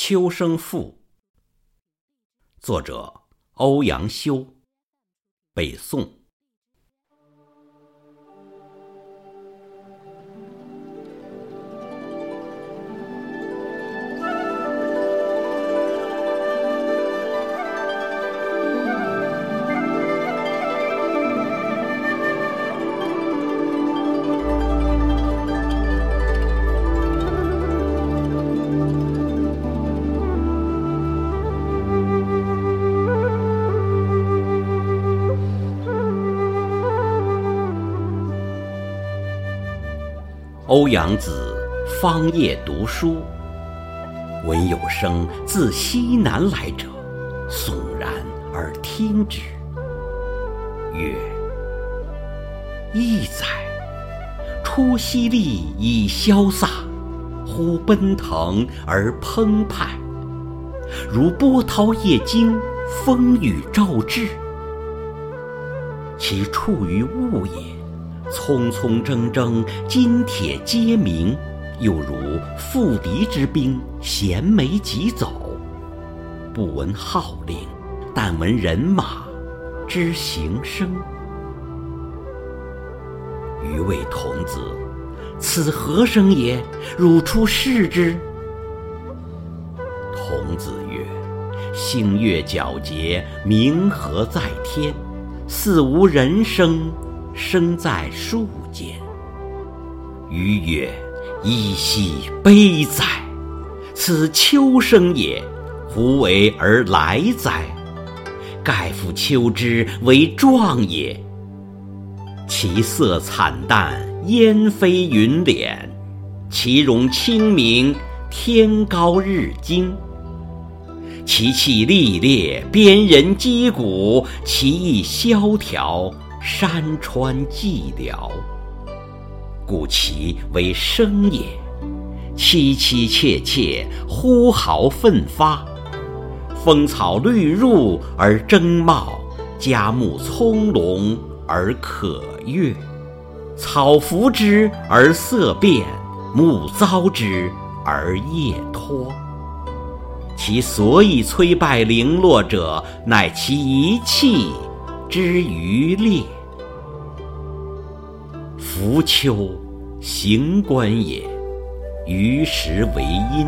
秋声赋，作者欧阳修，北宋。欧阳子方夜读书，闻有声自西南来者，悚然而听之，曰：“异哉！出淅沥以萧飒，忽奔腾而澎湃，如波涛夜惊，风雨骤至。其处于物也。”匆匆铮铮，金铁皆鸣，又如赴敌之兵，衔枚疾走。不闻号令，但闻人马之行声。余谓童子：“此何声也？汝出视之。”童子曰：“星月皎洁，明河在天，似无人声。”生在树间。余曰：“噫兮悲哉！此秋声也，胡为而来哉？盖夫秋之为壮也。其色惨淡，烟飞云敛；其容清明，天高日精。其气历烈，边人击鼓；其意萧条。”山川寂寥，故其为声也；凄凄切切，呼号奋发。风草绿入而争茂，佳木葱茏而可悦。草拂之而色变，木遭之而叶脱。其所以摧败零落者，乃其一气。之余烈，夫秋行官也，于时为阴；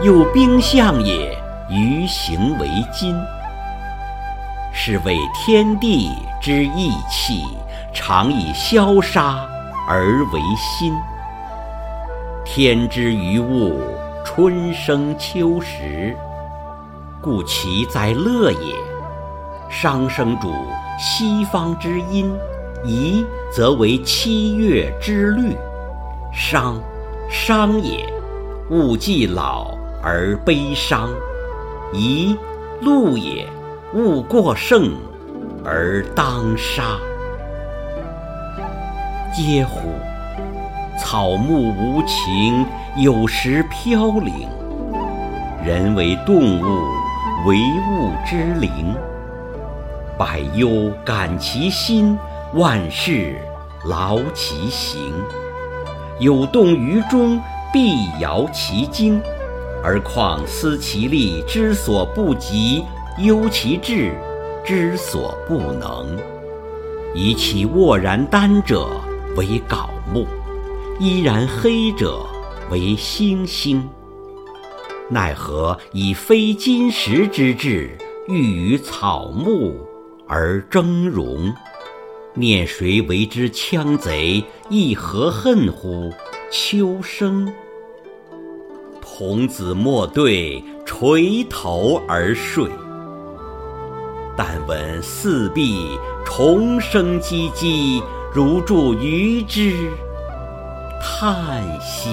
又兵象也，于行为金。是谓天地之义气，常以消杀而为心。天之于物，春生秋实，故其在乐也。商生主西方之阴，夷则为七月之律。商，商也，物既老而悲伤；夷，禄也，物过盛而当杀。嗟乎！草木无情，有时飘零；人为动物，为物之灵。百忧感其心，万事劳其行。有动于中，必摇其筋。而况思其力之所不及，忧其志之所不能。以其沃然丹者为槁木，依然黑者为星星。奈何以非金石之质，欲与草木？而争荣，念谁为之羌贼？亦何恨乎？秋声。童子莫对，垂头而睡。但闻四壁虫声唧唧，如著鱼之叹息。